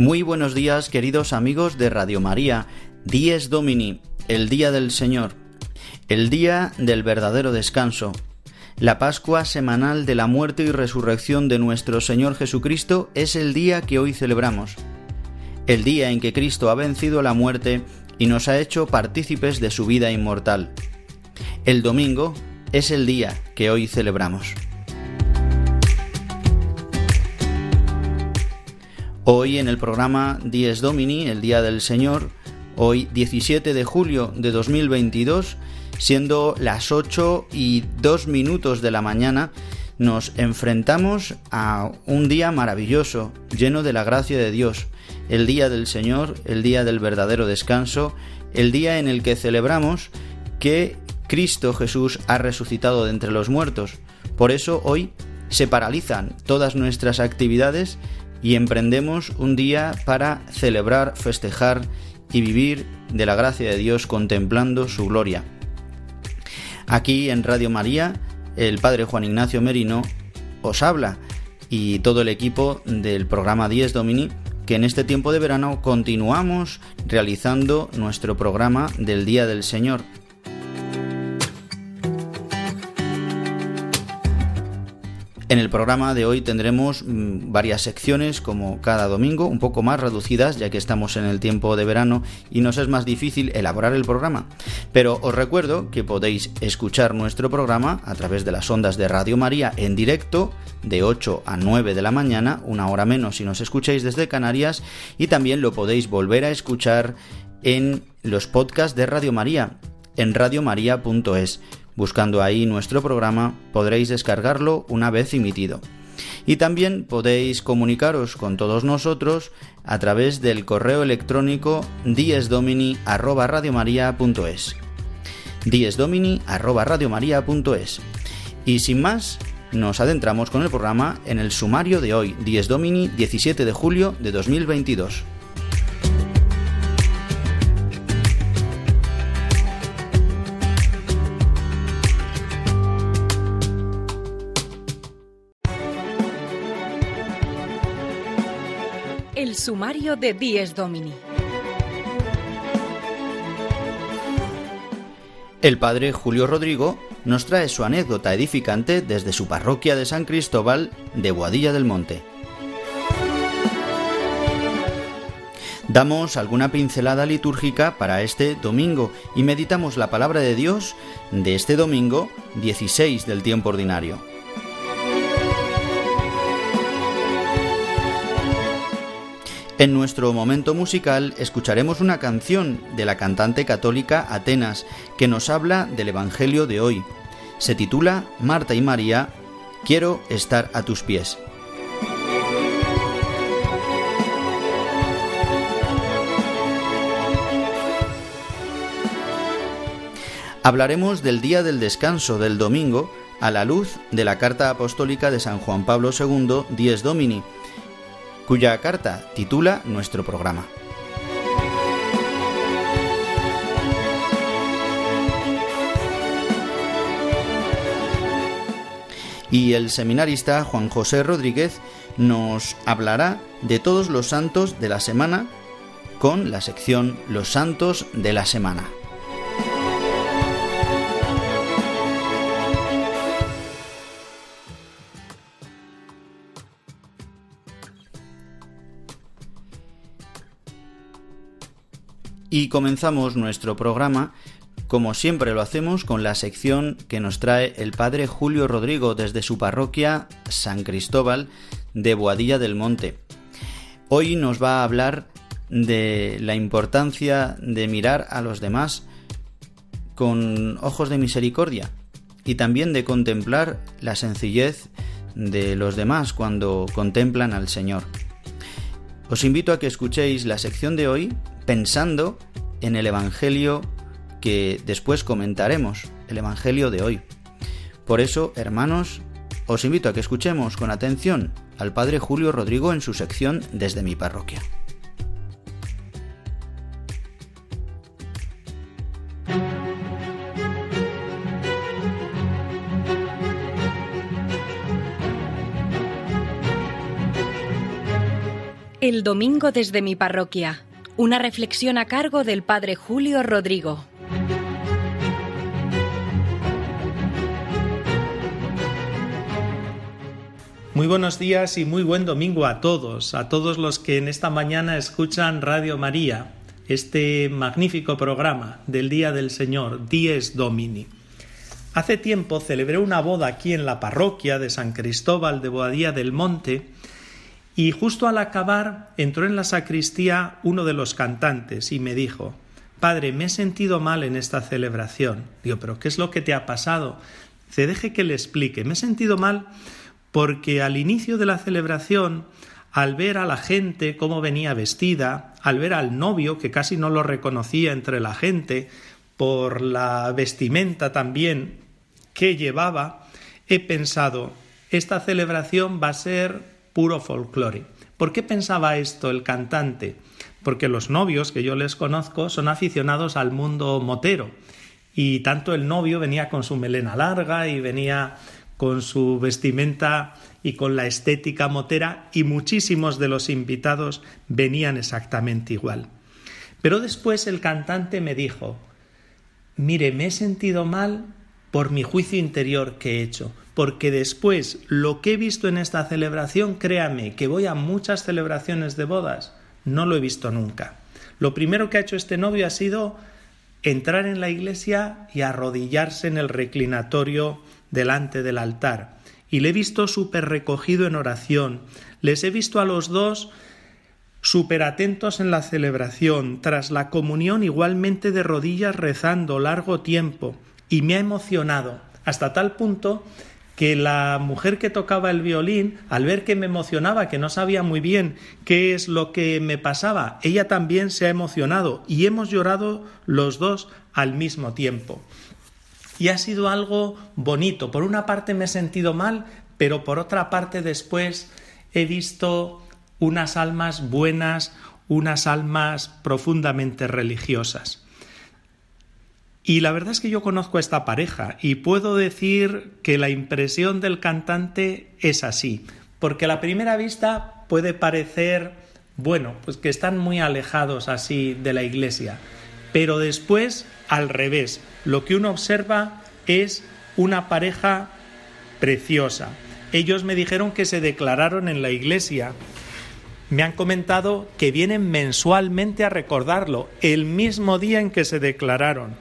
Muy buenos días, queridos amigos de Radio María. Dies Domini, el día del Señor, el día del verdadero descanso, la Pascua semanal de la muerte y resurrección de nuestro Señor Jesucristo es el día que hoy celebramos, el día en que Cristo ha vencido la muerte y nos ha hecho partícipes de su vida inmortal. El domingo es el día que hoy celebramos. Hoy en el programa Dies Domini, el Día del Señor, hoy 17 de julio de 2022, siendo las 8 y 2 minutos de la mañana, nos enfrentamos a un día maravilloso, lleno de la gracia de Dios, el día del Señor, el día del verdadero descanso, el día en el que celebramos que Cristo Jesús ha resucitado de entre los muertos. Por eso hoy se paralizan todas nuestras actividades y emprendemos un día para celebrar, festejar y vivir de la gracia de Dios contemplando su gloria. Aquí en Radio María, el Padre Juan Ignacio Merino os habla y todo el equipo del programa 10 Domini que en este tiempo de verano continuamos realizando nuestro programa del Día del Señor En el programa de hoy tendremos mm, varias secciones como cada domingo, un poco más reducidas ya que estamos en el tiempo de verano y nos es más difícil elaborar el programa. Pero os recuerdo que podéis escuchar nuestro programa a través de las ondas de Radio María en directo de 8 a 9 de la mañana, una hora menos si nos escucháis desde Canarias y también lo podéis volver a escuchar en los podcasts de Radio María en radiomaria.es. Buscando ahí nuestro programa podréis descargarlo una vez emitido. Y también podéis comunicaros con todos nosotros a través del correo electrónico diesdomini@radiomaria.es. diesdomini@radiomaria.es. Y sin más, nos adentramos con el programa en el sumario de hoy, Dies Domini 17 de julio de 2022. Sumario de Dies Domini. El padre Julio Rodrigo nos trae su anécdota edificante desde su parroquia de San Cristóbal de Boadilla del Monte. Damos alguna pincelada litúrgica para este domingo y meditamos la palabra de Dios de este domingo 16 del tiempo ordinario. En nuestro momento musical escucharemos una canción de la cantante católica Atenas que nos habla del Evangelio de hoy. Se titula Marta y María, Quiero estar a tus pies. Hablaremos del día del descanso del domingo a la luz de la carta apostólica de San Juan Pablo II, Dies Domini, cuya carta titula nuestro programa. Y el seminarista Juan José Rodríguez nos hablará de todos los santos de la semana con la sección Los santos de la semana. Y comenzamos nuestro programa, como siempre lo hacemos, con la sección que nos trae el padre Julio Rodrigo desde su parroquia San Cristóbal de Boadilla del Monte. Hoy nos va a hablar de la importancia de mirar a los demás con ojos de misericordia y también de contemplar la sencillez de los demás cuando contemplan al Señor. Os invito a que escuchéis la sección de hoy pensando en el Evangelio que después comentaremos, el Evangelio de hoy. Por eso, hermanos, os invito a que escuchemos con atención al Padre Julio Rodrigo en su sección Desde mi parroquia. El domingo desde mi parroquia. Una reflexión a cargo del Padre Julio Rodrigo. Muy buenos días y muy buen domingo a todos, a todos los que en esta mañana escuchan Radio María, este magnífico programa del Día del Señor, Dies Domini. Hace tiempo celebré una boda aquí en la parroquia de San Cristóbal de Boadía del Monte y justo al acabar entró en la sacristía uno de los cantantes y me dijo Padre, me he sentido mal en esta celebración. Digo, pero ¿qué es lo que te ha pasado? Se deje que le explique. Me he sentido mal porque al inicio de la celebración, al ver a la gente cómo venía vestida, al ver al novio que casi no lo reconocía entre la gente, por la vestimenta también que llevaba, he pensado, esta celebración va a ser puro folclore. ¿Por qué pensaba esto el cantante? Porque los novios que yo les conozco son aficionados al mundo motero y tanto el novio venía con su melena larga y venía con su vestimenta y con la estética motera y muchísimos de los invitados venían exactamente igual. Pero después el cantante me dijo, mire, me he sentido mal por mi juicio interior que he hecho, porque después lo que he visto en esta celebración, créame que voy a muchas celebraciones de bodas, no lo he visto nunca. Lo primero que ha hecho este novio ha sido entrar en la iglesia y arrodillarse en el reclinatorio delante del altar y le he visto súper recogido en oración. Les he visto a los dos súper atentos en la celebración, tras la comunión igualmente de rodillas rezando largo tiempo y me ha emocionado hasta tal punto que la mujer que tocaba el violín, al ver que me emocionaba, que no sabía muy bien qué es lo que me pasaba, ella también se ha emocionado y hemos llorado los dos al mismo tiempo y ha sido algo bonito. Por una parte me he sentido mal, pero por otra parte después he visto unas almas buenas, unas almas profundamente religiosas. Y la verdad es que yo conozco a esta pareja y puedo decir que la impresión del cantante es así, porque a la primera vista puede parecer, bueno, pues que están muy alejados así de la iglesia, pero después al revés, lo que uno observa es una pareja preciosa. Ellos me dijeron que se declararon en la iglesia. Me han comentado que vienen mensualmente a recordarlo, el mismo día en que se declararon.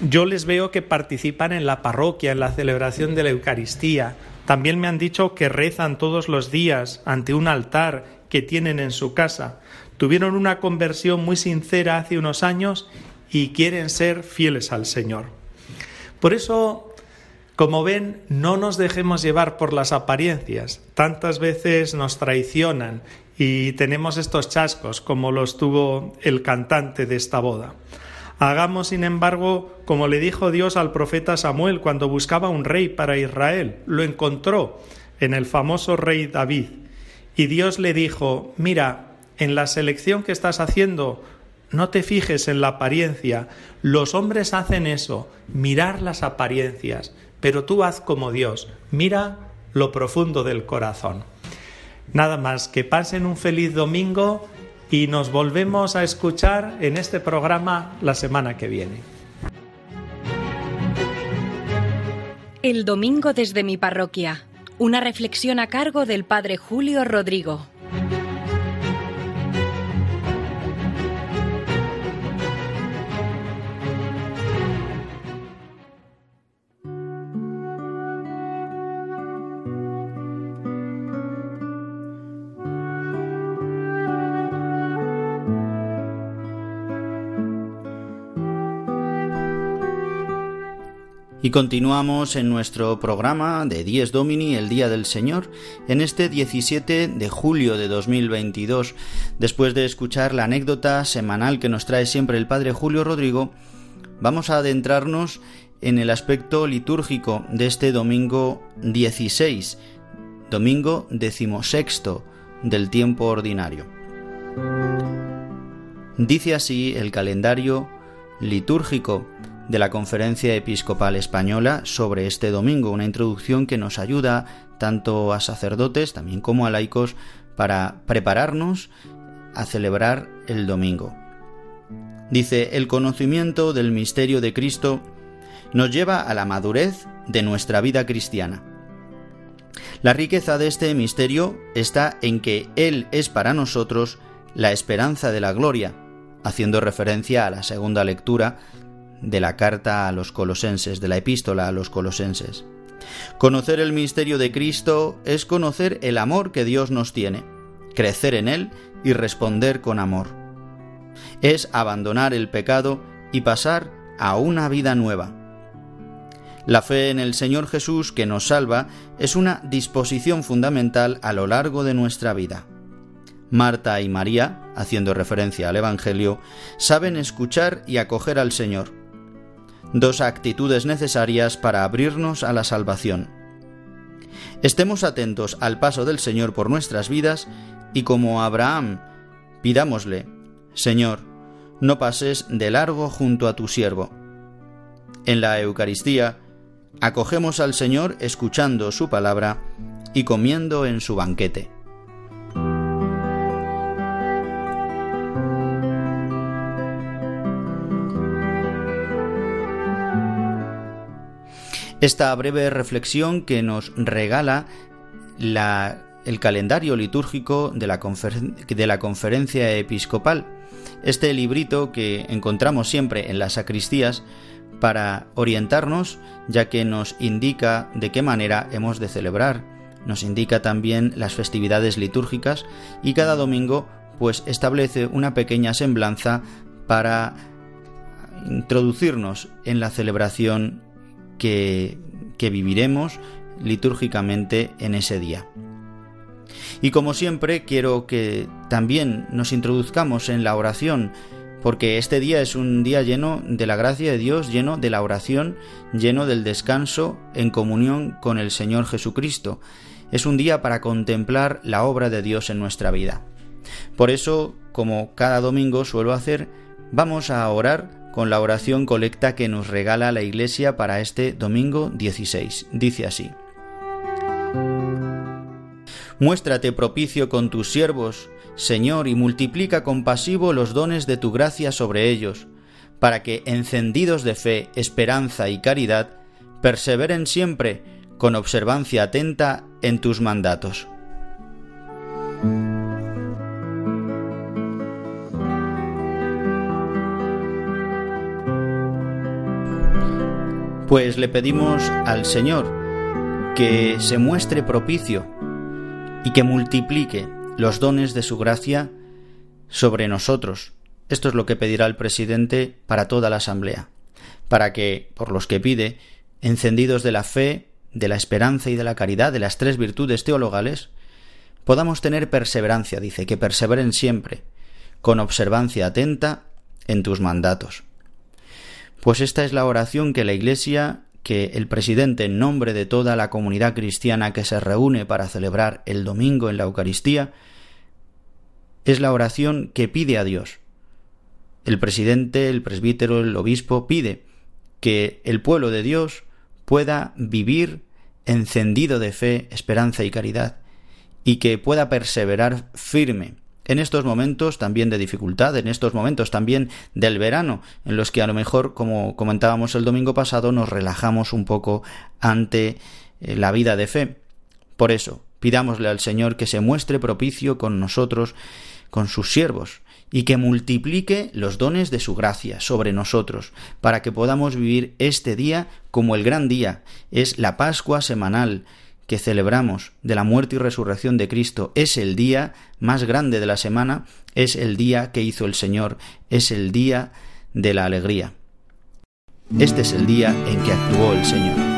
Yo les veo que participan en la parroquia, en la celebración de la Eucaristía. También me han dicho que rezan todos los días ante un altar que tienen en su casa. Tuvieron una conversión muy sincera hace unos años y quieren ser fieles al Señor. Por eso, como ven, no nos dejemos llevar por las apariencias. Tantas veces nos traicionan y tenemos estos chascos como los tuvo el cantante de esta boda. Hagamos, sin embargo, como le dijo Dios al profeta Samuel cuando buscaba un rey para Israel. Lo encontró en el famoso rey David. Y Dios le dijo, mira, en la selección que estás haciendo no te fijes en la apariencia. Los hombres hacen eso, mirar las apariencias, pero tú haz como Dios, mira lo profundo del corazón. Nada más, que pasen un feliz domingo y nos volvemos a escuchar en este programa la semana que viene. El domingo desde mi parroquia. Una reflexión a cargo del Padre Julio Rodrigo. Y continuamos en nuestro programa de Dies Domini, el Día del Señor, en este 17 de julio de 2022, después de escuchar la anécdota semanal que nos trae siempre el Padre Julio Rodrigo, vamos a adentrarnos en el aspecto litúrgico de este domingo 16, domingo decimosexto del tiempo ordinario. Dice así el calendario litúrgico de la Conferencia Episcopal Española sobre este domingo, una introducción que nos ayuda tanto a sacerdotes también como a laicos para prepararnos a celebrar el domingo. Dice, el conocimiento del misterio de Cristo nos lleva a la madurez de nuestra vida cristiana. La riqueza de este misterio está en que Él es para nosotros la esperanza de la gloria, haciendo referencia a la segunda lectura de la carta a los colosenses, de la epístola a los colosenses. Conocer el misterio de Cristo es conocer el amor que Dios nos tiene, crecer en él y responder con amor. Es abandonar el pecado y pasar a una vida nueva. La fe en el Señor Jesús que nos salva es una disposición fundamental a lo largo de nuestra vida. Marta y María, haciendo referencia al Evangelio, saben escuchar y acoger al Señor dos actitudes necesarias para abrirnos a la salvación. Estemos atentos al paso del Señor por nuestras vidas y como Abraham, pidámosle, Señor, no pases de largo junto a tu siervo. En la Eucaristía, acogemos al Señor escuchando su palabra y comiendo en su banquete. Esta breve reflexión que nos regala el calendario litúrgico de la, de la conferencia episcopal. Este librito que encontramos siempre en las sacristías para orientarnos, ya que nos indica de qué manera hemos de celebrar, nos indica también las festividades litúrgicas y cada domingo pues establece una pequeña semblanza para introducirnos en la celebración que, viviremos litúrgicamente en ese día. Y como siempre, quiero que también nos introduzcamos en la oración, porque este día es un día lleno de la gracia de Dios, lleno de la oración, lleno del descanso en comunión con el Señor Jesucristo. Es un día para contemplar la obra de Dios en nuestra vida. Por eso, como cada domingo suelo hacer, vamos a orar con la oración colecta que nos regala la Iglesia para este domingo 16. Dice así. Muéstrate propicio con tus siervos, Señor, y multiplica compasivo los dones de tu gracia sobre ellos, para que, encendidos de fe, esperanza y caridad, perseveren siempre con observancia atenta en tus mandatos. Pues le pedimos al Señor que se muestre propicio y que multiplique los dones de su gracia sobre nosotros. Esto es lo que pedirá el presidente para toda la Asamblea, para que, por los que pide, encendidos de la fe, de la esperanza y de la caridad, de las tres virtudes teologales, podamos tener perseverancia, dice, que perseveren siempre, con observancia atenta en tus mandatos. Pues esta es la oración que la Iglesia, que el presidente en nombre de toda la comunidad cristiana que se reúne para celebrar el domingo en la Eucaristía, es la oración que pide a Dios. El presidente, el presbítero, el obispo pide que el pueblo de Dios pueda vivir encendido de fe, esperanza y caridad, y que pueda perseverar firme en estos momentos también de dificultad, en estos momentos también del verano, en los que a lo mejor, como comentábamos el domingo pasado, nos relajamos un poco ante eh, la vida de fe. Por eso, pidámosle al Señor que se muestre propicio con nosotros, con sus siervos, y que multiplique los dones de su gracia sobre nosotros, para que podamos vivir este día como el gran día, es la Pascua semanal, que celebramos de la muerte y resurrección de Cristo es el día más grande de la semana, es el día que hizo el Señor, es el día de la alegría. Este es el día en que actuó el Señor.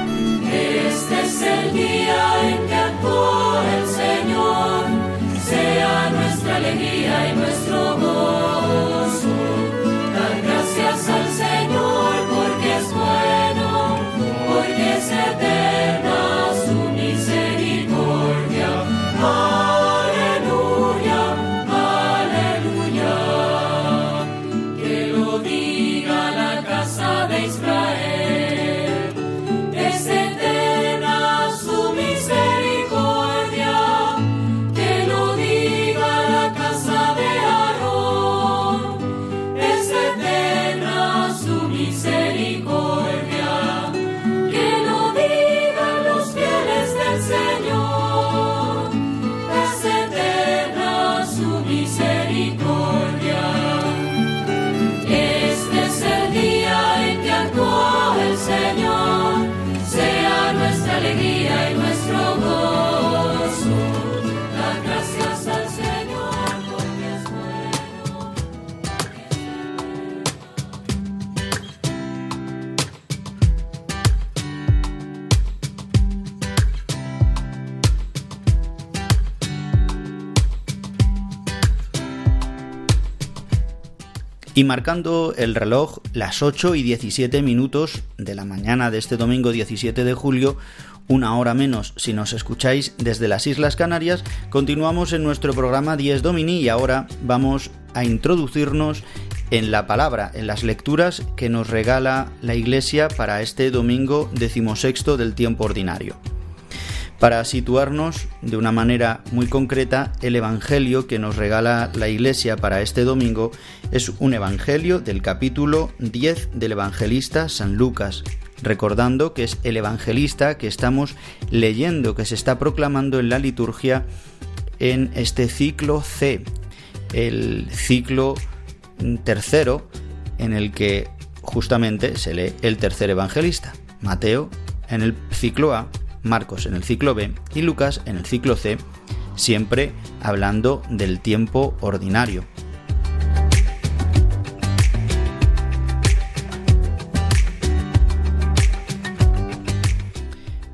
Y marcando el reloj las 8 y 17 minutos de la mañana de este domingo 17 de julio, una hora menos si nos escucháis desde las Islas Canarias, continuamos en nuestro programa 10 Domini y ahora vamos a introducirnos en la palabra, en las lecturas que nos regala la Iglesia para este domingo decimosexto del tiempo ordinario. Para situarnos de una manera muy concreta, el Evangelio que nos regala la Iglesia para este domingo es un Evangelio del capítulo 10 del Evangelista San Lucas, recordando que es el Evangelista que estamos leyendo, que se está proclamando en la liturgia en este ciclo C, el ciclo tercero en el que justamente se lee el tercer evangelista, Mateo en el ciclo A, Marcos en el ciclo B y Lucas en el ciclo C, siempre hablando del tiempo ordinario.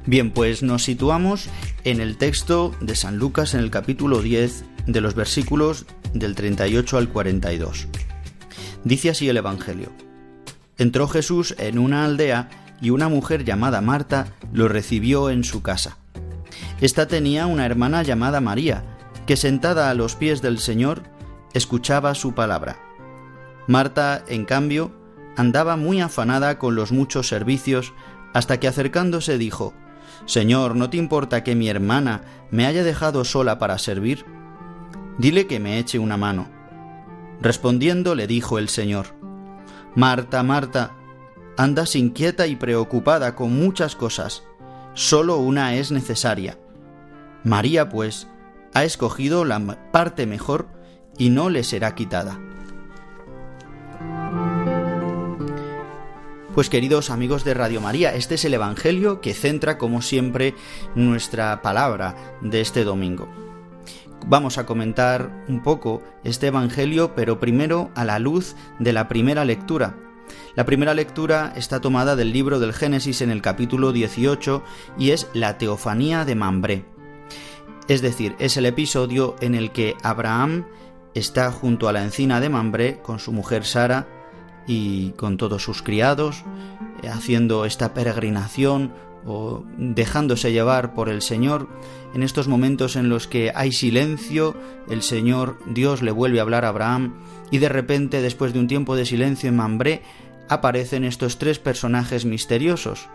Bien, pues nos situamos en el texto de San Lucas en el capítulo 10 de los versículos del 38 al 42. Dice así el Evangelio. Entró Jesús en una aldea y una mujer llamada Marta lo recibió en su casa. Esta tenía una hermana llamada María, que sentada a los pies del Señor escuchaba su palabra. Marta, en cambio, andaba muy afanada con los muchos servicios, hasta que acercándose dijo, Señor, ¿no te importa que mi hermana me haya dejado sola para servir? Dile que me eche una mano. Respondiendo le dijo el Señor, Marta, Marta, andas inquieta y preocupada con muchas cosas, solo una es necesaria. María, pues, ha escogido la parte mejor y no le será quitada. Pues queridos amigos de Radio María, este es el Evangelio que centra como siempre nuestra palabra de este domingo. Vamos a comentar un poco este Evangelio, pero primero a la luz de la primera lectura. La primera lectura está tomada del libro del Génesis en el capítulo 18 y es la teofanía de Mambré. Es decir, es el episodio en el que Abraham está junto a la encina de Mambré con su mujer Sara y con todos sus criados, haciendo esta peregrinación o dejándose llevar por el Señor, en estos momentos en los que hay silencio, el Señor Dios le vuelve a hablar a Abraham y de repente, después de un tiempo de silencio en Mambré, aparecen estos tres personajes misteriosos.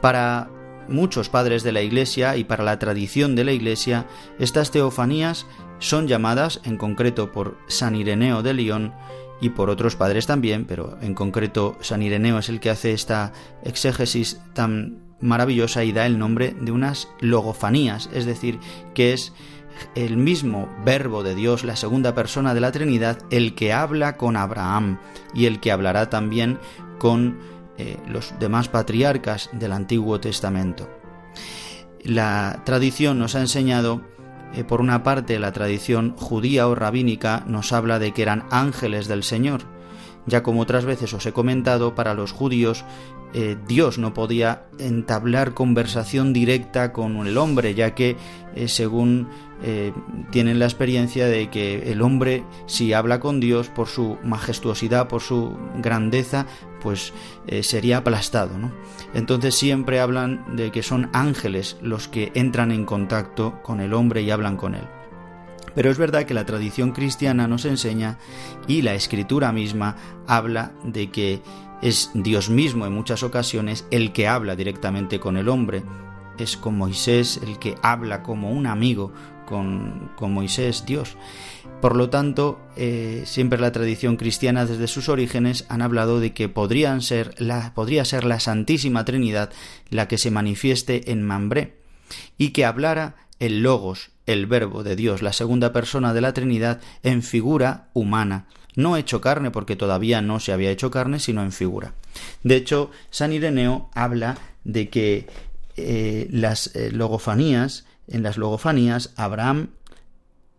Para muchos padres de la Iglesia y para la tradición de la Iglesia, estas teofanías son llamadas, en concreto por San Ireneo de León, y por otros padres también, pero en concreto San Ireneo es el que hace esta exégesis tan maravillosa y da el nombre de unas logofanías, es decir, que es el mismo verbo de Dios, la segunda persona de la Trinidad, el que habla con Abraham y el que hablará también con eh, los demás patriarcas del Antiguo Testamento. La tradición nos ha enseñado eh, por una parte, la tradición judía o rabínica nos habla de que eran ángeles del Señor, Ya como otras veces os he comentado, para los judíos eh, Dios no podía entablar conversación directa con el hombre, ya que eh, según eh, tienen la experiencia de que el hombre si habla con Dios por su majestuosidad, por su grandeza, pues sería aplastado. Entonces siempre hablan de que son ángeles los que entran en contacto con el hombre y hablan con él. Pero es verdad que la tradición cristiana nos enseña y la escritura misma habla de que es Dios mismo en muchas ocasiones el que habla directamente con el hombre. Es con Moisés el que habla como un amigo con, con Moisés, Dios. Por lo tanto, eh, siempre la tradición cristiana desde sus orígenes han hablado de que podrían ser la, podría ser la Santísima Trinidad la que se manifieste en Mambré y que hablara el Logos, el Verbo de Dios, la segunda persona de la Trinidad, en figura humana, no hecho carne porque todavía no se había hecho carne, sino en figura. De hecho, San Ireneo habla de que eh, las eh, logofanías, en las logofanías, Abraham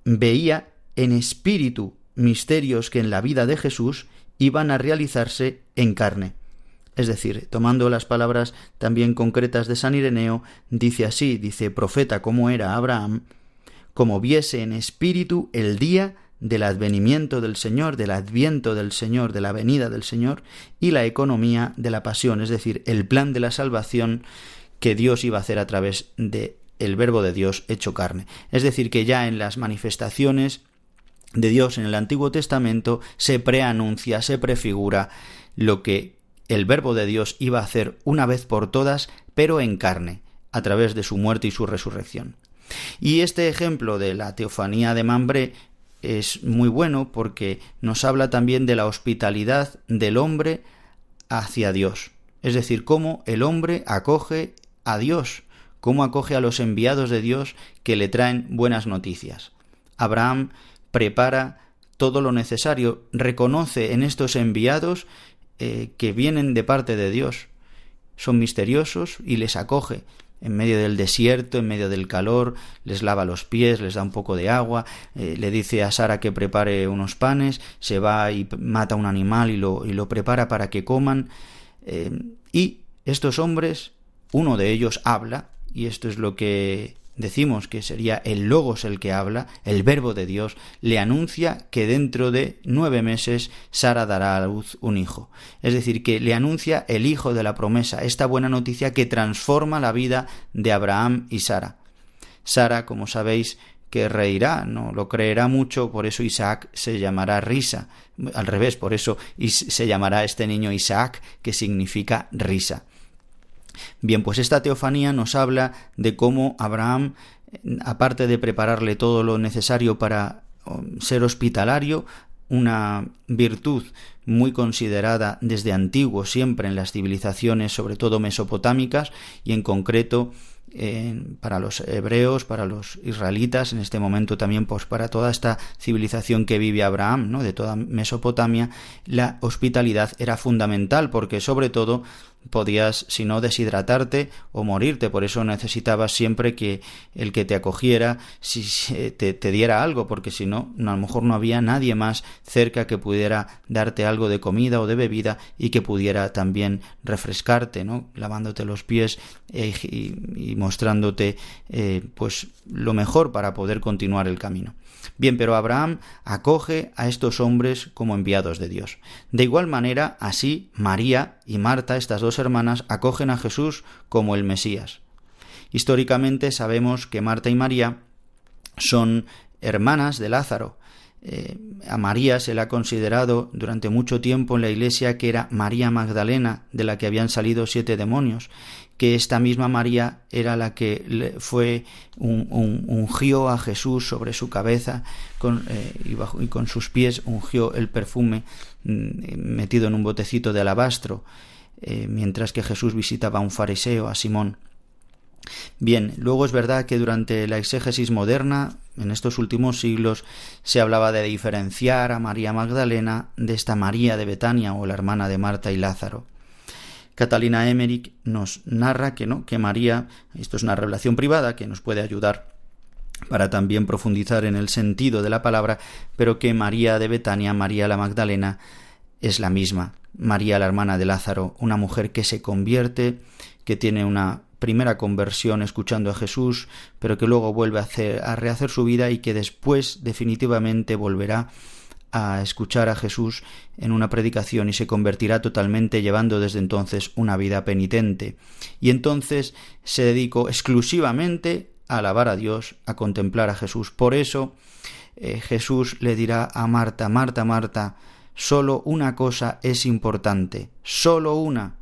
veía en espíritu misterios que en la vida de Jesús iban a realizarse en carne. Es decir, tomando las palabras también concretas de San Ireneo, dice así, dice, profeta como era Abraham, como viese en espíritu el día del advenimiento del Señor, del adviento del Señor, de la venida del Señor, y la economía de la pasión, es decir, el plan de la salvación que Dios iba a hacer a través de el verbo de Dios hecho carne. Es decir, que ya en las manifestaciones de Dios en el Antiguo Testamento se preanuncia, se prefigura lo que el verbo de Dios iba a hacer una vez por todas, pero en carne, a través de su muerte y su resurrección. Y este ejemplo de la teofanía de Mambré es muy bueno porque nos habla también de la hospitalidad del hombre hacia Dios. Es decir, cómo el hombre acoge a Dios, cómo acoge a los enviados de Dios que le traen buenas noticias. Abraham prepara todo lo necesario, reconoce en estos enviados eh, que vienen de parte de Dios, son misteriosos y les acoge en medio del desierto, en medio del calor, les lava los pies, les da un poco de agua, eh, le dice a Sara que prepare unos panes, se va y mata un animal y lo, y lo prepara para que coman. Eh, y estos hombres, uno de ellos habla, y esto es lo que decimos que sería el Logos el que habla, el Verbo de Dios, le anuncia que dentro de nueve meses Sara dará a luz un hijo. Es decir, que le anuncia el hijo de la promesa, esta buena noticia que transforma la vida de Abraham y Sara. Sara, como sabéis, que reirá, no lo creerá mucho, por eso Isaac se llamará risa, al revés, por eso se llamará este niño Isaac, que significa risa. Bien, pues esta teofanía nos habla de cómo Abraham, aparte de prepararle todo lo necesario para um, ser hospitalario, una virtud muy considerada desde antiguo siempre en las civilizaciones, sobre todo mesopotámicas, y en concreto para los hebreos, para los israelitas, en este momento también pues para toda esta civilización que vive Abraham, ¿no? de toda Mesopotamia, la hospitalidad era fundamental porque sobre todo podías, si no, deshidratarte o morirte. Por eso necesitabas siempre que el que te acogiera si, te, diera algo, porque si no, a lo mejor no había nadie más cerca que pudiera darte algo de comida o de bebida y que pudiera también refrescarte, ¿no? lavándote los pies eh, y, mostrándote eh, pues lo mejor para poder continuar el camino. Bien, pero Abraham acoge a estos hombres como enviados de Dios. De igual manera, así María y Marta, estas dos hermanas, acogen a Jesús como el Mesías. Históricamente sabemos que Marta y María son hermanas de Lázaro, eh, a María se le ha considerado durante mucho tiempo en la Iglesia que era María Magdalena, de la que habían salido siete demonios, que esta misma María era la que fue un, ungió a Jesús sobre su cabeza eh, y, y, con sus pies ungió el perfume mm, metido en un botecito de alabastro, eh, mientras que Jesús visitaba a un fariseo, a Simón. Bien, luego es verdad que durante la exégesis moderna, en estos últimos siglos, se hablaba de diferenciar a María Magdalena de esta María de Betania o la hermana de Marta y Lázaro. Catalina Emmerich nos narra que no, que María, esto es una revelación privada que nos puede ayudar para también profundizar en el sentido de la palabra, pero que María de Betania, María la Magdalena, es la misma. María, la hermana de Lázaro, una mujer que se convierte, que tiene una primera conversión escuchando a Jesús, pero que luego vuelve a, hacer, a rehacer su vida y que después definitivamente volverá a escuchar a Jesús en una predicación y se convertirá totalmente llevando desde entonces una vida penitente. Y entonces se dedicó exclusivamente a alabar a Dios, a contemplar a Jesús. Por eso eh, Jesús le dirá a Marta, Marta, Marta, solo una cosa es importante, solo una.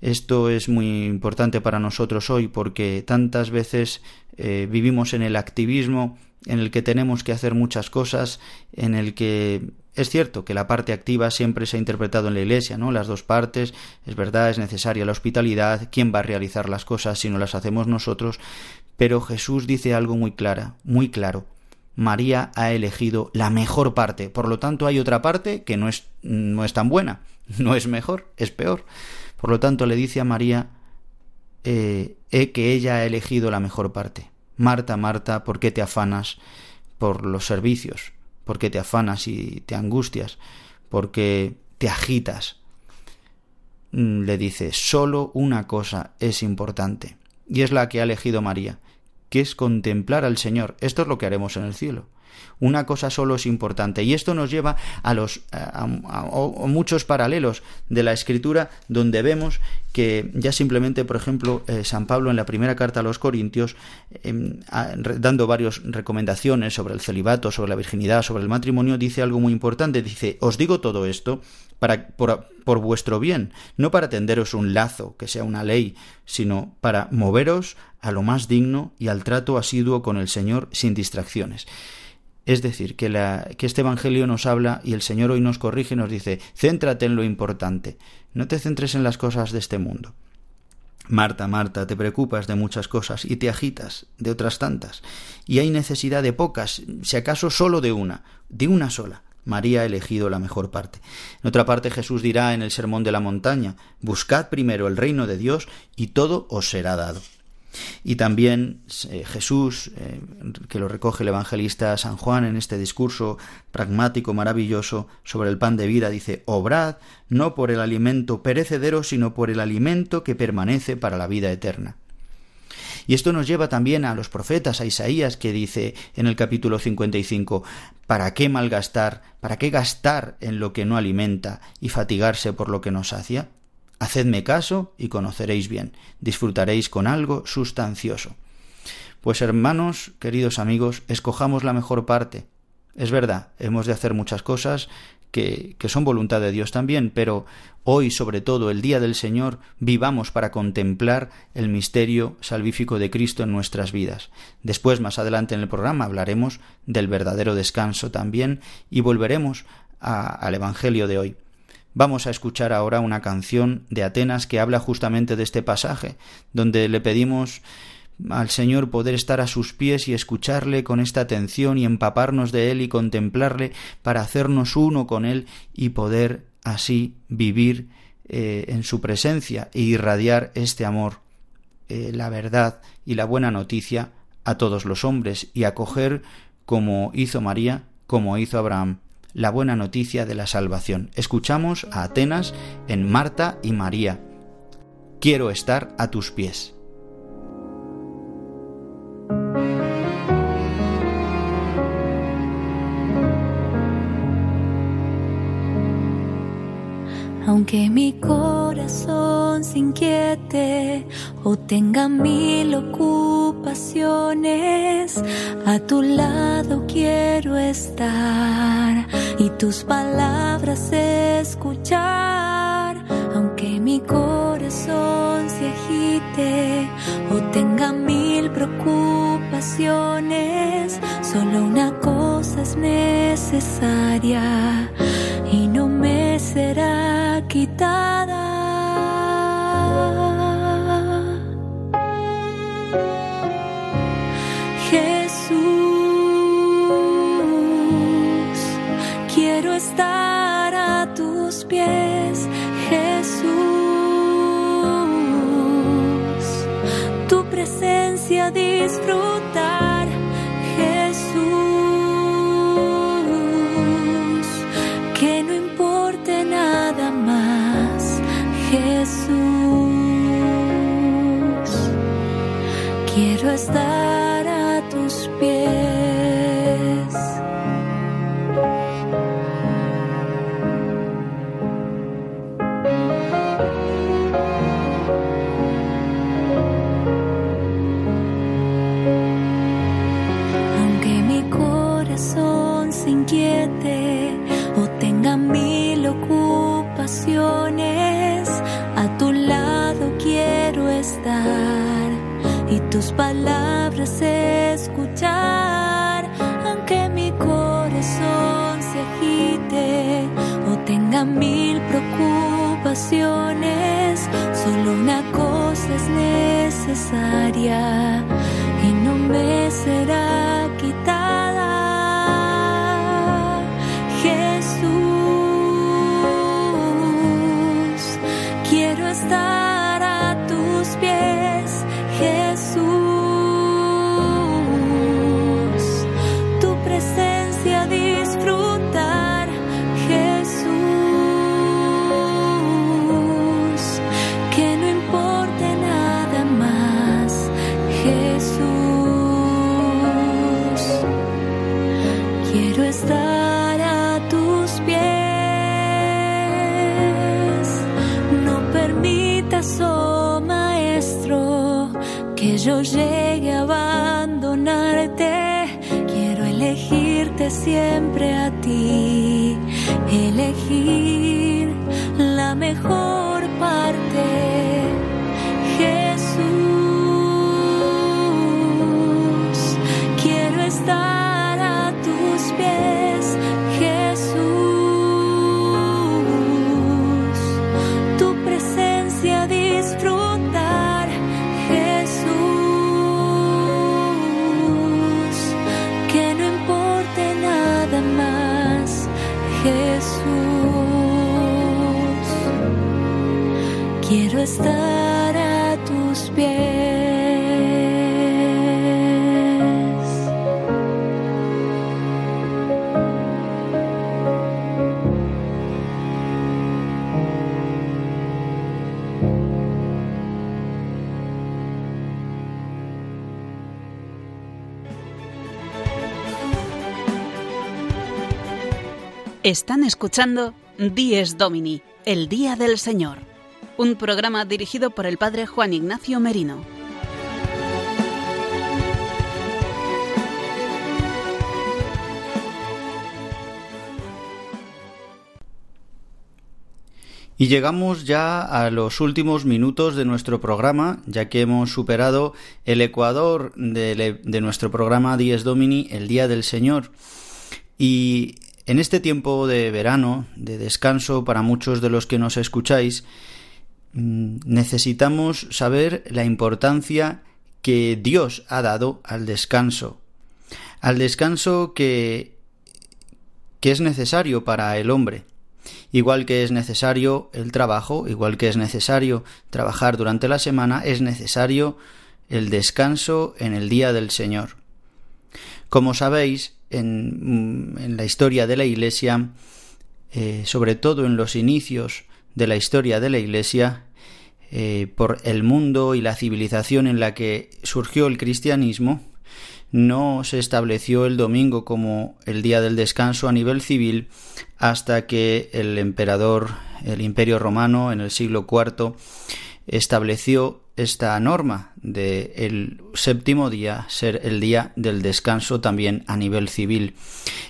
Esto es muy importante para nosotros hoy porque tantas veces eh, vivimos en el activismo en el que tenemos que hacer muchas cosas, en el que es cierto que la parte activa siempre se ha interpretado en la Iglesia, ¿no? Las dos partes, es verdad, es necesaria la hospitalidad, ¿quién va a realizar las cosas si no las hacemos nosotros? Pero Jesús dice algo muy clara, muy claro. María ha elegido la mejor parte, por lo tanto hay otra parte que no es, no es tan buena, no es mejor, es peor. Por lo tanto le dice a María eh, que ella ha elegido la mejor parte. Marta, Marta, ¿por qué te afanas por los servicios? ¿Por qué te afanas y te angustias? ¿Por qué te agitas? Mm, le dice, solo una cosa es importante, y es la que ha elegido María, que es contemplar al Señor. Esto es lo que haremos en el cielo. Una cosa solo es importante y esto nos lleva a los muchos paralelos de la escritura donde vemos que ya simplemente, por ejemplo, eh, San Pablo en la primera carta a los Corintios, em, dando varias recomendaciones sobre el celibato, sobre la virginidad, sobre el matrimonio, dice algo muy importante. Dice, os digo todo esto para, por, por vuestro bien, no para tenderos un lazo, que sea una ley, sino para moveros a lo más digno y al trato asiduo con el Señor sin distracciones. Es decir, que, la, que este Evangelio nos habla y el Señor hoy nos corrige y nos dice, céntrate en lo importante, no te centres en las cosas de este mundo. Marta, Marta, te preocupas de muchas cosas y te agitas de otras tantas, y hay necesidad de pocas, si acaso solo de una, de una sola. María ha elegido la mejor parte. En otra parte Jesús dirá en el Sermón de la Montaña, Buscad primero el reino de Dios y todo os será dado. Y también eh, Jesús, eh, que lo recoge el evangelista San Juan en este discurso pragmático maravilloso sobre el pan de vida, dice, obrad no por el alimento perecedero, sino por el alimento que permanece para la vida eterna. Y esto nos lleva también a los profetas, a Isaías, que dice en el capítulo 55, ¿para qué malgastar, para qué gastar en lo que no alimenta y fatigarse por lo que no sacia? Hacedme caso y conoceréis bien, disfrutaréis con algo sustancioso. Pues hermanos, queridos amigos, escojamos la mejor parte. Es verdad, hemos de hacer muchas cosas que, que, son voluntad de Dios también, pero hoy, sobre todo, el día del Señor, vivamos para contemplar el misterio salvífico de Cristo en nuestras vidas. Después, más adelante en el programa, hablaremos del verdadero descanso también y volveremos al Evangelio de hoy. Vamos a escuchar ahora una canción de Atenas que habla justamente de este pasaje, donde le pedimos al Señor poder estar a sus pies y escucharle con esta atención y empaparnos de Él y contemplarle para hacernos uno con Él y poder así vivir eh, en su presencia e irradiar este amor, eh, la verdad y la buena noticia a todos los hombres y acoger como hizo María, como hizo Abraham, la buena noticia de la salvación. Escuchamos a Atenas en Marta y María. Quiero estar a tus pies. Aunque mi corazón se inquiete o tenga mil ocupaciones, a tu lado quiero estar y tus palabras escuchar. Aunque mi corazón se agite o tenga mil preocupaciones, solo una cosa es necesaria y no será quitada. Jesús, quiero estar a tus pies, Jesús, tu presencia disfrutar, Quiero palabras escuchar. Aunque mi corazón se agite o tenga mil preocupaciones, solo una cosa es necesaria y no me será que yo llegue a abandonarte. Quiero elegirte siempre a ti. Elegir la mejor parte. Estar a tus pies. Están escuchando Dies Domini, el Día del Señor, un programa dirigido por el Padre Juan Ignacio Merino. Y llegamos ya a los últimos minutos de nuestro programa, ya que hemos superado el ecuador de, nuestro programa Dies Domini, el Día del Señor. Y en este tiempo de verano, de descanso para muchos de los que nos escucháis, necesitamos saber la importancia que Dios ha dado al descanso. Al descanso que, que es necesario para el hombre. Igual que es necesario el trabajo, igual que es necesario trabajar durante la semana, es necesario el descanso en el día del Señor. Como sabéis, en, en la historia de la Iglesia, eh, sobre todo en los inicios de la historia de la Iglesia, eh, por el mundo y la civilización en la que surgió el cristianismo, no se estableció el domingo como el día del descanso a nivel civil hasta que el emperador, el imperio romano en el siglo IV, estableció esta norma de el séptimo día ser el día del descanso también a nivel civil.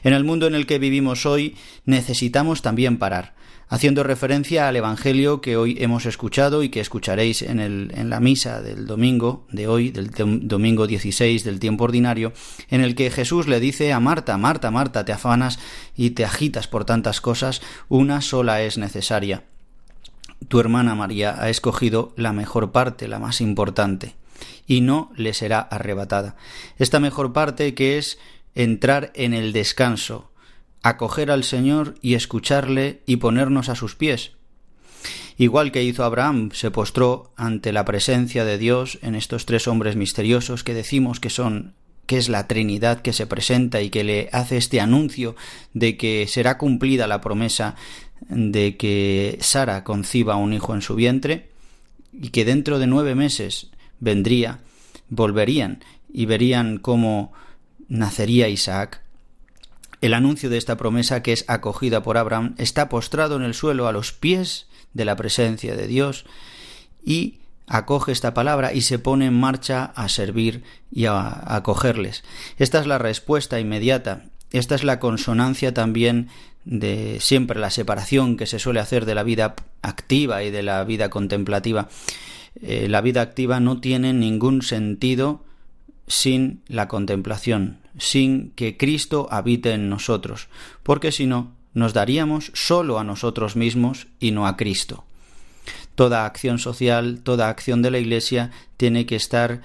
En el mundo en el que vivimos hoy necesitamos también parar haciendo referencia al Evangelio que hoy hemos escuchado y que escucharéis en, el, en la misa del domingo de hoy, del domingo 16 del tiempo ordinario, en el que Jesús le dice a Marta, Marta, Marta, te afanas y te agitas por tantas cosas, una sola es necesaria. Tu hermana María ha escogido la mejor parte, la más importante, y no le será arrebatada. Esta mejor parte que es entrar en el descanso, acoger al Señor y escucharle y ponernos a sus pies. Igual que hizo Abraham, se postró ante la presencia de Dios en estos tres hombres misteriosos que decimos que son que es la Trinidad que se presenta y que le hace este anuncio de que será cumplida la promesa de que Sara conciba un hijo en su vientre y que dentro de nueve meses vendría, volverían y verían cómo nacería Isaac, el anuncio de esta promesa que es acogida por Abraham está postrado en el suelo a los pies de la presencia de Dios y acoge esta palabra y se pone en marcha a servir y a acogerles. Esta es la respuesta inmediata. Esta es la consonancia también de siempre la separación que se suele hacer de la vida activa y de la vida contemplativa. Eh, la vida activa no tiene ningún sentido sin la contemplación, sin que Cristo habite en nosotros, porque si no, nos daríamos solo a nosotros mismos y no a Cristo. Toda acción social, toda acción de la Iglesia tiene que estar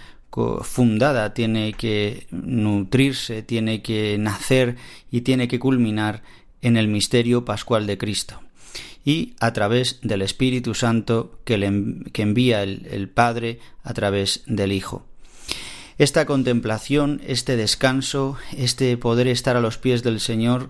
fundada, tiene que nutrirse, tiene que nacer y tiene que culminar en el misterio pascual de Cristo y a través del Espíritu Santo que, le, envía el Padre a través del Hijo. Esta contemplación, este descanso, este poder estar a los pies del Señor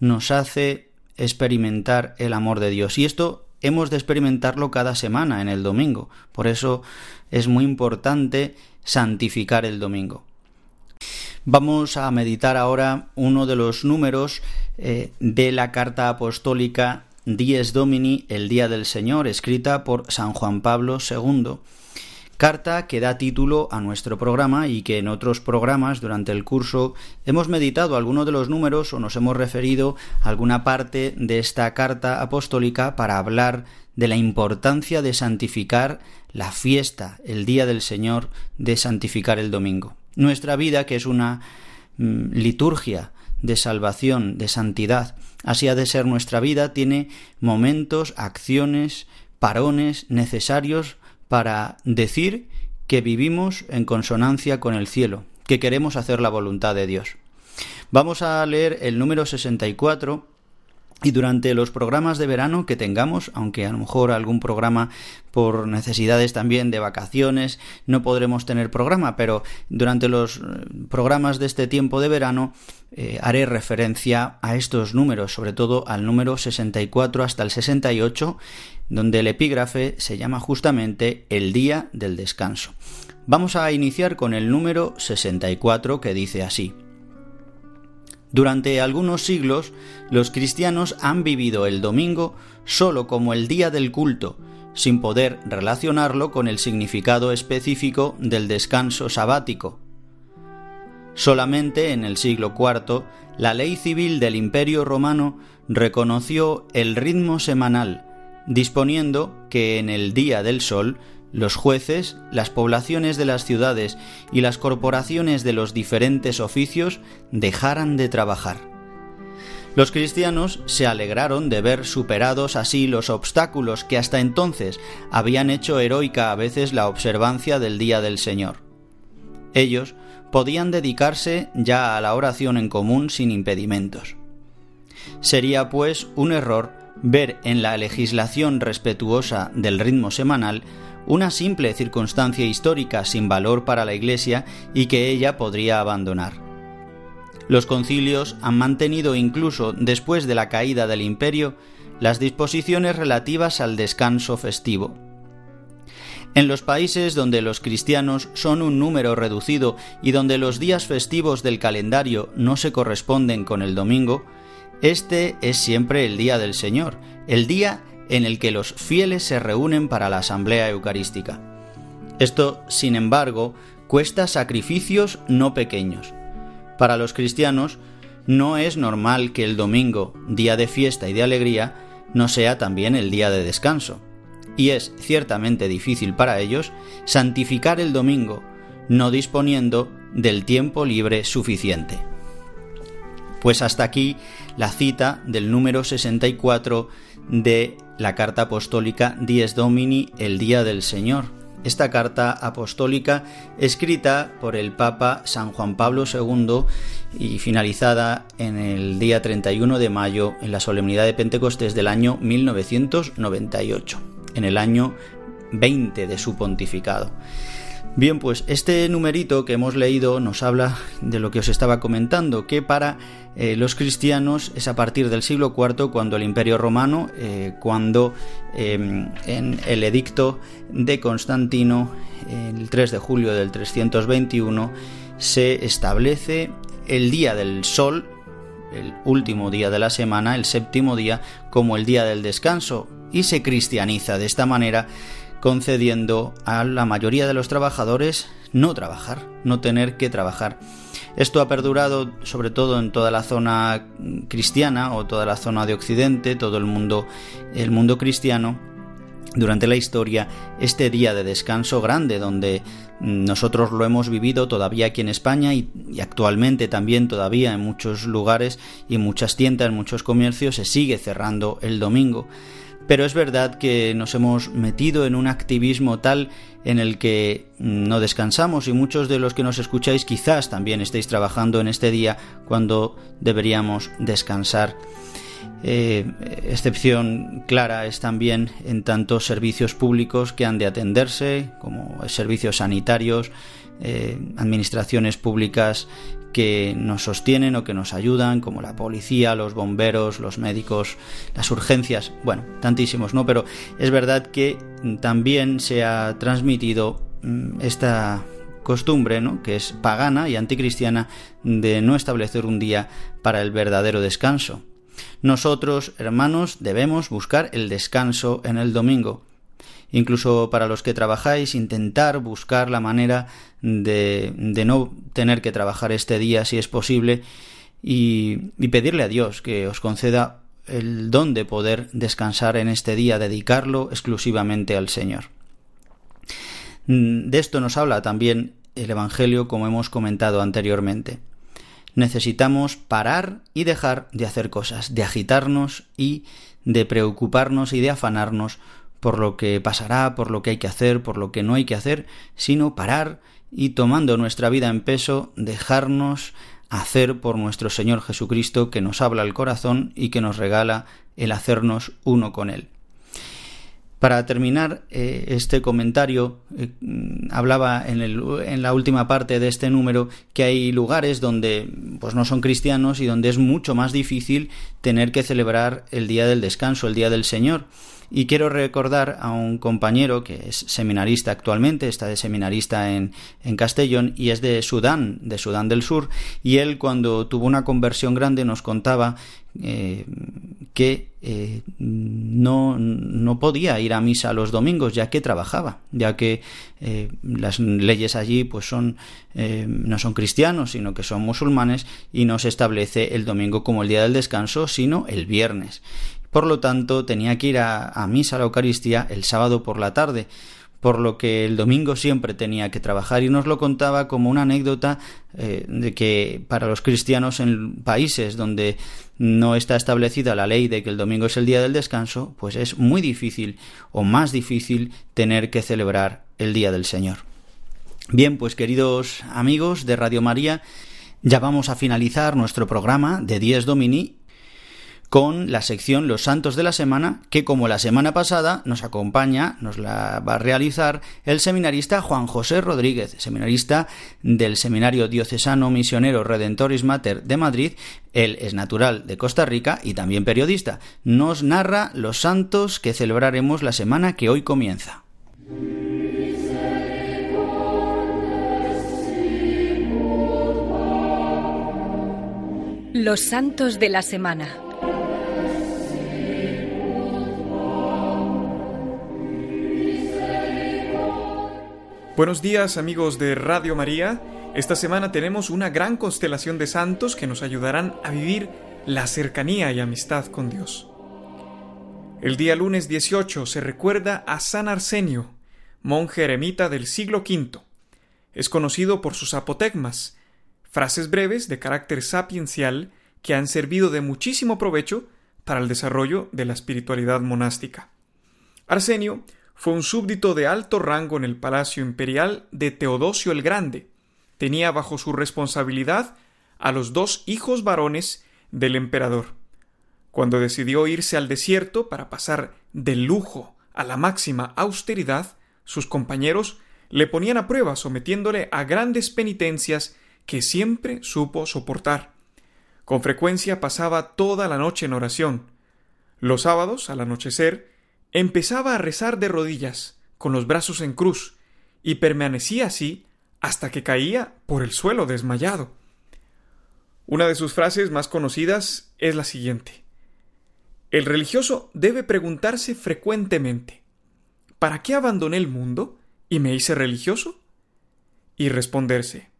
nos hace experimentar el amor de Dios. Y esto hemos de experimentarlo cada semana en el domingo. Por eso es muy importante santificar el domingo. Vamos a meditar ahora uno de los números eh, de la carta apostólica Dies Domini, el Día del Señor, escrita por San Juan Pablo II carta que da título a nuestro programa y que en otros programas durante el curso hemos meditado algunos de los números o nos hemos referido a alguna parte de esta carta apostólica para hablar de la importancia de santificar la fiesta, el día del Señor, de santificar el domingo. Nuestra vida, que es una mm, liturgia de salvación, de santidad, así ha de ser nuestra vida, tiene momentos, acciones, parones necesarios para decir que vivimos en consonancia con el cielo, que queremos hacer la voluntad de Dios. Vamos a leer el número 64 y durante los programas de verano que tengamos, aunque a lo mejor algún programa por necesidades también de vacaciones no podremos tener programa, pero durante los eh, programas de este tiempo de verano eh, haré referencia a estos números, sobre todo al número 64 hasta el 68, donde el epígrafe se llama justamente el día del descanso. Vamos a iniciar con el número 64 que dice así. Durante algunos siglos, los cristianos han vivido el domingo solo como el día del culto, sin poder relacionarlo con el significado específico del descanso sabático. Solamente en el siglo IV, la ley civil del Imperio romano reconoció el ritmo semanal, disponiendo que en el día del sol los jueces, las poblaciones de las ciudades y las corporaciones de los diferentes oficios dejaran de trabajar. Los cristianos se alegraron de ver superados así los obstáculos que hasta entonces habían hecho heroica a veces la observancia del Día del Señor. Ellos podían dedicarse ya a la oración en común sin impedimentos. Sería, pues, un error ver en la legislación respetuosa del ritmo semanal una simple circunstancia histórica sin valor para la Iglesia y que ella podría abandonar. Los concilios han mantenido incluso después de la caída del imperio las disposiciones relativas al descanso festivo. En los países donde los cristianos son un número reducido y donde los días festivos del calendario no se corresponden con el domingo, este es siempre el día del Señor, el día en el que los fieles se reúnen para la asamblea eucarística. Esto, sin embargo, cuesta sacrificios no pequeños. Para los cristianos, no es normal que el domingo, día de fiesta y de alegría, no sea también el día de descanso. Y es ciertamente difícil para ellos santificar el domingo, no disponiendo del tiempo libre suficiente. Pues hasta aquí la cita del número 64 de la carta apostólica Dies Domini, el Día del Señor. Esta carta apostólica escrita por el Papa San Juan Pablo II y finalizada en el día 31 de mayo en la solemnidad de Pentecostés del año 1998, en el año 20 de su pontificado. Bien, pues este numerito que hemos leído nos habla de lo que os estaba comentando, que para eh, los cristianos es a partir del siglo IV cuando el Imperio Romano, eh, cuando em, en el edicto de Constantino, el 3 de julio del 321, se establece el día del sol, el último día de la semana, el séptimo día, como el día del descanso, y se cristianiza de esta manera concediendo a la mayoría de los trabajadores no trabajar, no tener que trabajar. Esto ha perdurado sobre todo en toda la zona cristiana o toda la zona de Occidente, todo el mundo, el mundo cristiano. Durante la historia, este día de descanso grande, donde nosotros lo hemos vivido todavía aquí en España y, actualmente también todavía en muchos lugares y muchas tiendas, en muchos comercios, se sigue cerrando el domingo pero es verdad que nos hemos metido en un activismo tal en el que no descansamos y muchos de los que nos escucháis quizás también estéis trabajando en este día cuando deberíamos descansar. Eh, excepción clara es también en tantos servicios públicos que han de atenderse, como servicios sanitarios, eh, administraciones públicas que nos sostienen o que nos ayudan, como la policía, los bomberos, los médicos, las urgencias, bueno, tantísimos, ¿no? Pero es verdad que también se ha transmitido mm, esta costumbre, ¿no? que es pagana y anticristiana, de no establecer un día para el verdadero descanso. Nosotros, hermanos, debemos buscar el descanso en el domingo incluso para los que trabajáis, intentar buscar la manera de, de no tener que trabajar este día si es posible y, y pedirle a Dios que os conceda el don de poder descansar en este día, dedicarlo exclusivamente al Señor. De esto nos habla también el Evangelio como hemos comentado anteriormente. Necesitamos parar y dejar de hacer cosas, de agitarnos y de preocuparnos y de afanarnos por lo que pasará, por lo que hay que hacer, por lo que no hay que hacer, sino parar y tomando nuestra vida en peso, dejarnos hacer por nuestro Señor Jesucristo que nos habla el corazón y que nos regala el hacernos uno con Él. Para terminar eh, este comentario, eh, hablaba en, el, en, la última parte de este número que hay lugares donde pues no son cristianos y donde es mucho más difícil tener que celebrar el día del descanso, el día del Señor. Y quiero recordar a un compañero que es seminarista actualmente, está de seminarista en, en Castellón y es de Sudán, de Sudán del Sur, y él cuando tuvo una conversión grande nos contaba eh, que eh, no, no, podía ir a misa los domingos ya que trabajaba, ya que eh, las leyes allí pues son no son cristianos, sino que son musulmanes y no se establece el domingo como el día del descanso, sino el viernes. Por lo tanto, tenía que ir a, misa a la Eucaristía el sábado por la tarde por lo que el domingo siempre tenía que trabajar y nos lo contaba como una anécdota eh, de que para los cristianos en países donde no está establecida la ley de que el domingo es el día del descanso, pues es muy difícil o más difícil tener que celebrar el día del Señor. Bien, pues queridos amigos de Radio María, ya vamos a finalizar nuestro programa de 10 Domini con la sección Los Santos de la Semana, que como la semana pasada nos acompaña, nos la va a realizar el seminarista Juan José Rodríguez, seminarista del Seminario Diocesano Misionero Redentoris Mater de Madrid. Él es natural de Costa Rica y también periodista. Nos narra los santos que celebraremos la semana que hoy comienza. Los santos de la semana. Buenos días amigos de Radio María. Esta semana tenemos una gran constelación de santos que nos ayudarán a vivir la cercanía y amistad con Dios. El día lunes 18 se recuerda a San Arsenio, monje eremita del siglo V. Es conocido por sus apotegmas, frases breves de carácter sapiencial que han servido de muchísimo provecho para el desarrollo de la espiritualidad monástica. Arsenio fue un súbdito de alto rango en el palacio imperial de Teodosio el Grande. Tenía bajo su responsabilidad a los dos hijos varones del emperador. Cuando decidió irse al desierto para pasar del lujo a la máxima austeridad, sus compañeros le ponían a prueba sometiéndole a grandes penitencias que siempre supo soportar. Con frecuencia pasaba toda la noche en oración. Los sábados, al anochecer, empezaba a rezar de rodillas, con los brazos en cruz, y permanecía así hasta que caía por el suelo desmayado. Una de sus frases más conocidas es la siguiente. El religioso debe preguntarse frecuentemente ¿Para qué abandoné el mundo y me hice religioso? Y responderse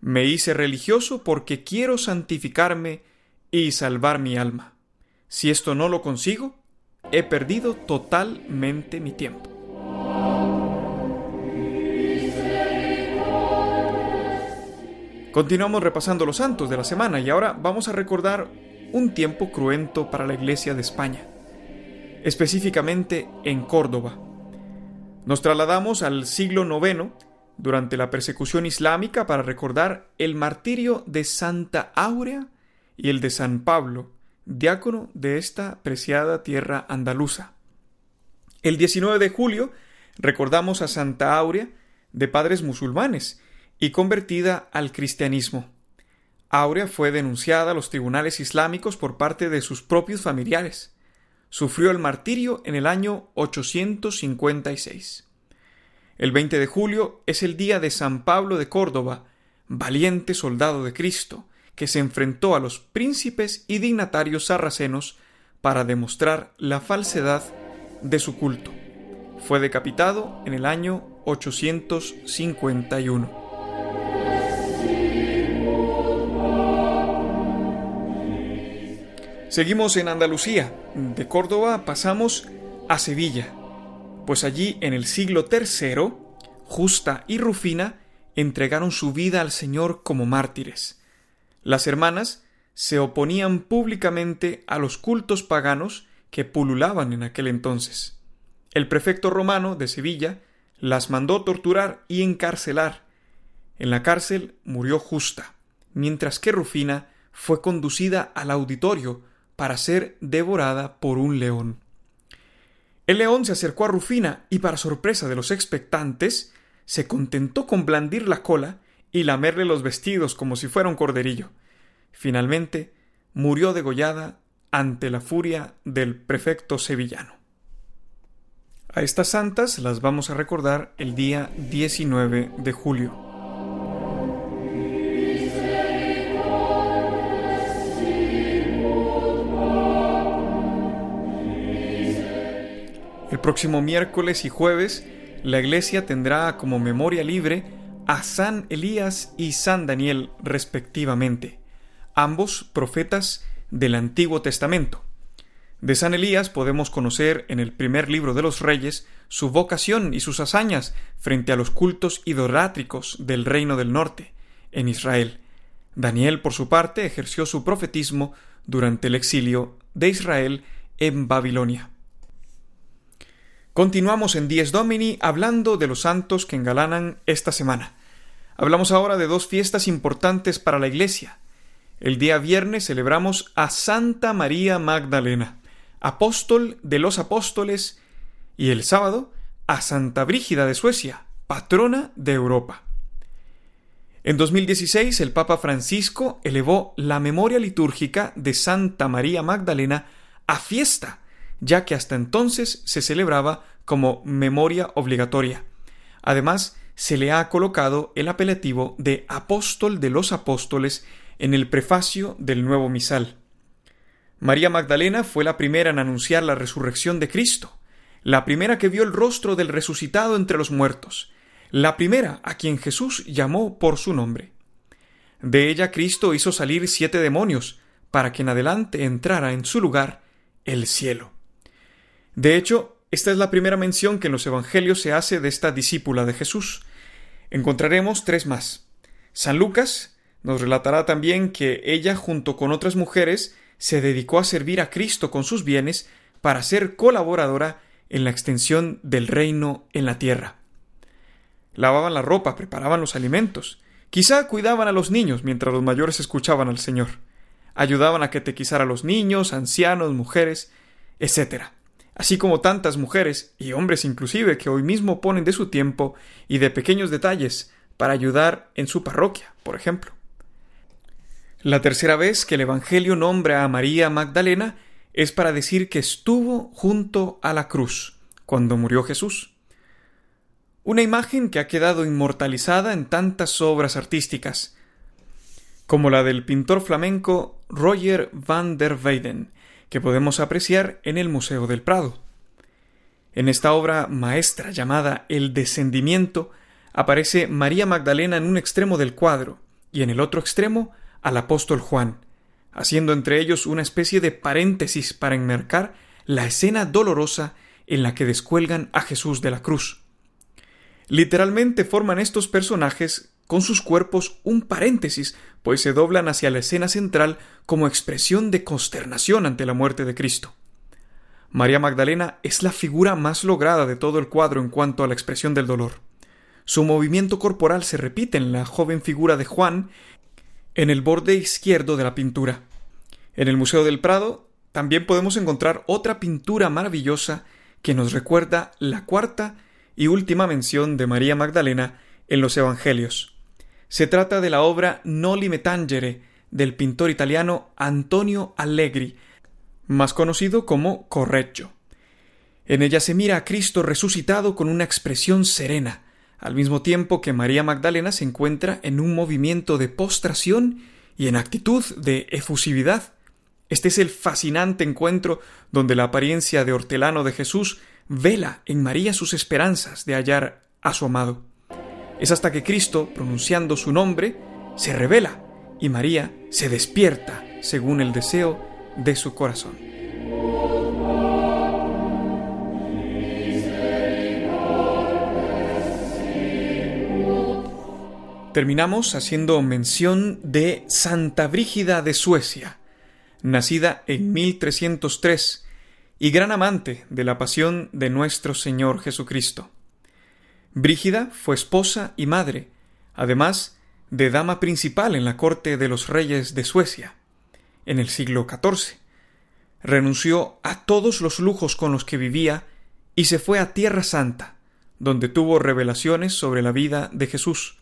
Me hice religioso porque quiero santificarme y salvar mi alma. Si esto no lo consigo, he perdido totalmente mi tiempo. Continuamos repasando los santos de la semana y ahora vamos a recordar un tiempo cruento para la Iglesia de España, específicamente en Córdoba. Nos trasladamos al siglo IX durante la persecución islámica para recordar el martirio de Santa Áurea y el de San Pablo, diácono de esta preciada tierra andaluza. El 19 de julio recordamos a Santa Áurea de padres musulmanes y convertida al cristianismo. Aurea fue denunciada a los tribunales islámicos por parte de sus propios familiares. Sufrió el martirio en el año 856. El 20 de julio es el día de San Pablo de Córdoba, valiente soldado de Cristo, que se enfrentó a los príncipes y dignatarios sarracenos para demostrar la falsedad de su culto. Fue decapitado en el año 851. Seguimos en Andalucía. De Córdoba pasamos a Sevilla, pues allí en el siglo III, Justa y Rufina entregaron su vida al Señor como mártires. Las hermanas se oponían públicamente a los cultos paganos que pululaban en aquel entonces. El prefecto romano de Sevilla las mandó torturar y encarcelar. En la cárcel murió Justa, mientras que Rufina fue conducida al auditorio para ser devorada por un león. El león se acercó a Rufina y, para sorpresa de los expectantes, se contentó con blandir la cola y lamerle los vestidos como si fuera un corderillo. Finalmente, murió degollada ante la furia del prefecto sevillano. A estas santas las vamos a recordar el día 19 de julio. El próximo miércoles y jueves, la Iglesia tendrá como memoria libre a San Elías y San Daniel respectivamente, ambos profetas del Antiguo Testamento. De San Elías podemos conocer en el primer libro de los Reyes su vocación y sus hazañas frente a los cultos idolátricos del reino del norte, en Israel. Daniel, por su parte, ejerció su profetismo durante el exilio de Israel en Babilonia. Continuamos en Dies Domini hablando de los santos que engalanan esta semana. Hablamos ahora de dos fiestas importantes para la Iglesia. El día viernes celebramos a Santa María Magdalena, apóstol de los apóstoles, y el sábado a Santa Brígida de Suecia, patrona de Europa. En 2016 el Papa Francisco elevó la memoria litúrgica de Santa María Magdalena a fiesta ya que hasta entonces se celebraba como memoria obligatoria. Además, se le ha colocado el apelativo de apóstol de los apóstoles en el prefacio del nuevo misal. María Magdalena fue la primera en anunciar la resurrección de Cristo, la primera que vio el rostro del resucitado entre los muertos, la primera a quien Jesús llamó por su nombre. De ella Cristo hizo salir siete demonios, para que en adelante entrara en su lugar el cielo. De hecho, esta es la primera mención que en los Evangelios se hace de esta discípula de Jesús. Encontraremos tres más. San Lucas nos relatará también que ella, junto con otras mujeres, se dedicó a servir a Cristo con sus bienes para ser colaboradora en la extensión del reino en la tierra. Lavaban la ropa, preparaban los alimentos, quizá cuidaban a los niños mientras los mayores escuchaban al Señor, ayudaban a catequizar a los niños, ancianos, mujeres, etc. así como tantas mujeres y hombres inclusive que hoy mismo ponen de su tiempo y de pequeños detalles para ayudar en su parroquia, por ejemplo. La tercera vez que el Evangelio nombra a María Magdalena es para decir que estuvo junto a la cruz cuando murió Jesús. Una imagen que ha quedado inmortalizada en tantas obras artísticas, como la del pintor flamenco Roger van der Weyden, que podemos apreciar en el Museo del Prado. En esta obra maestra llamada El descendimiento aparece María Magdalena en un extremo del cuadro y en el otro extremo al apóstol Juan, haciendo entre ellos una especie de paréntesis para enmarcar la escena dolorosa en la que descuelgan a Jesús de la cruz. Literalmente forman estos personajes con sus cuerpos un paréntesis, pues se doblan hacia la escena central como expresión de consternación ante la muerte de Cristo. María Magdalena es la figura más lograda de todo el cuadro en cuanto a la expresión del dolor. Su movimiento corporal se repite en la joven figura de Juan en el borde izquierdo de la pintura. En el Museo del Prado también podemos encontrar otra pintura maravillosa que nos recuerda la cuarta y última mención de María Magdalena en los Evangelios. Se trata de la obra Noli me tangere del pintor italiano Antonio Allegri, más conocido como Correggio. En ella se mira a Cristo resucitado con una expresión serena, al mismo tiempo que María Magdalena se encuentra en un movimiento de postración y en actitud de efusividad. Este es el fascinante encuentro donde la apariencia de hortelano de Jesús vela en María sus esperanzas de hallar a su amado. Es hasta que Cristo, pronunciando su nombre, se revela y María se despierta según el deseo de su corazón. Terminamos haciendo mención de Santa Brígida de Suecia, nacida en 1303 y gran amante de la pasión de nuestro Señor Jesucristo. Brígida fue esposa y madre, además de dama principal en la corte de los reyes de Suecia, en el siglo XIV. Renunció a todos los lujos con los que vivía y se fue a Tierra Santa, donde tuvo revelaciones sobre la vida de Jesús.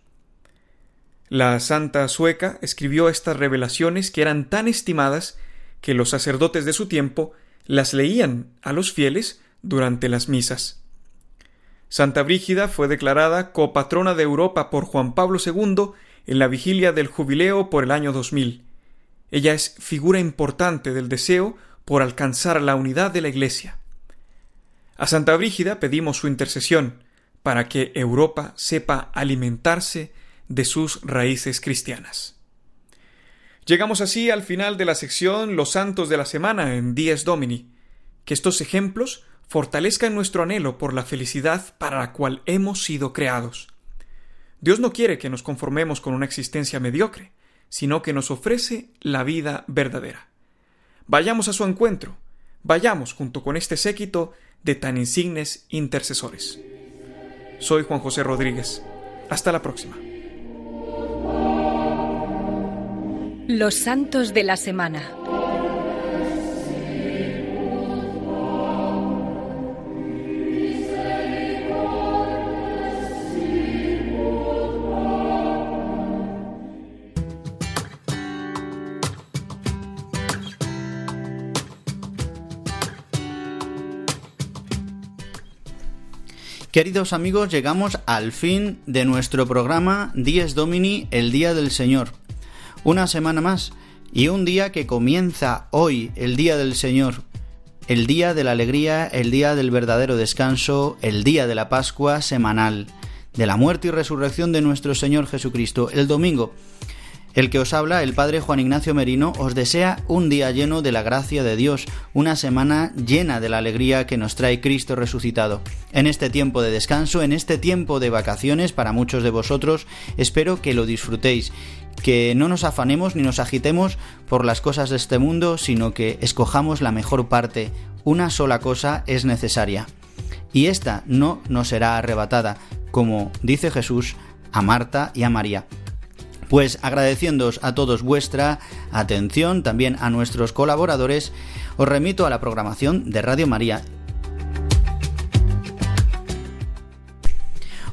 La santa sueca escribió estas revelaciones que eran tan estimadas que los sacerdotes de su tiempo las leían a los fieles durante las misas. Santa Brígida fue declarada copatrona de Europa por Juan Pablo II en la vigilia del jubileo por el año 2000. Ella es figura importante del deseo por alcanzar la unidad de la Iglesia. A Santa Brígida pedimos su intercesión para que Europa sepa alimentarse de sus raíces cristianas. Llegamos así al final de la sección Los Santos de la Semana en Dies Domini. Que estos ejemplos fortalezcan nuestro anhelo por la felicidad para la cual hemos sido creados. Dios no quiere que nos conformemos con una existencia mediocre, sino que nos ofrece la vida verdadera. Vayamos a su encuentro, vayamos junto con este séquito de tan insignes intercesores. Soy Juan José Rodríguez. Hasta la próxima. Los Santos de la Semana. Queridos amigos, llegamos al fin de nuestro programa Dies Domini, el Día del Señor. Una semana más y un día que comienza hoy, el Día del Señor, el día de la alegría, el día del verdadero descanso, el día de la Pascua semanal, de la muerte y resurrección de nuestro Señor Jesucristo, el domingo. El que os habla, el Padre Juan Ignacio Merino, os desea un día lleno de la gracia de Dios, una semana llena de la alegría que nos trae Cristo resucitado. En este tiempo de descanso, en este tiempo de vacaciones para muchos de vosotros, espero que lo disfrutéis, que no nos afanemos ni nos agitemos por las cosas de este mundo, sino que escojamos la mejor parte. Una sola cosa es necesaria. Y esta no nos será arrebatada, como dice Jesús a Marta y a María. Pues agradeciéndoos a todos vuestra atención, también a nuestros colaboradores, os remito a la programación de Radio María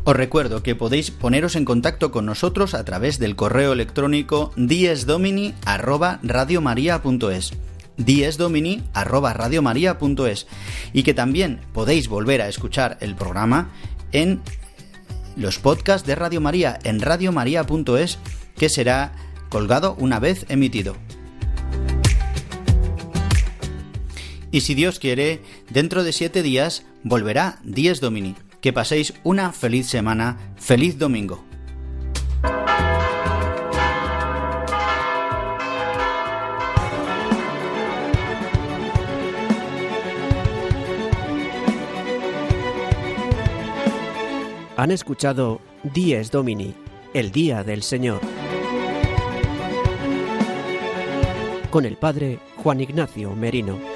Os recuerdo que podéis poneros en contacto con nosotros a través del correo electrónico diesdomini@radiomaria.es diesdomini@radiomaria.es y que también podéis volver a escuchar el programa en los podcasts de Radio María en radiomaria.es que será colgado una vez emitido. Y si Dios quiere, dentro de siete días volverá Dies Domini. Que paséis una feliz semana, feliz domingo. Han escuchado Dies Domini, el Día del Señor. Con el Padre Juan Ignacio Merino.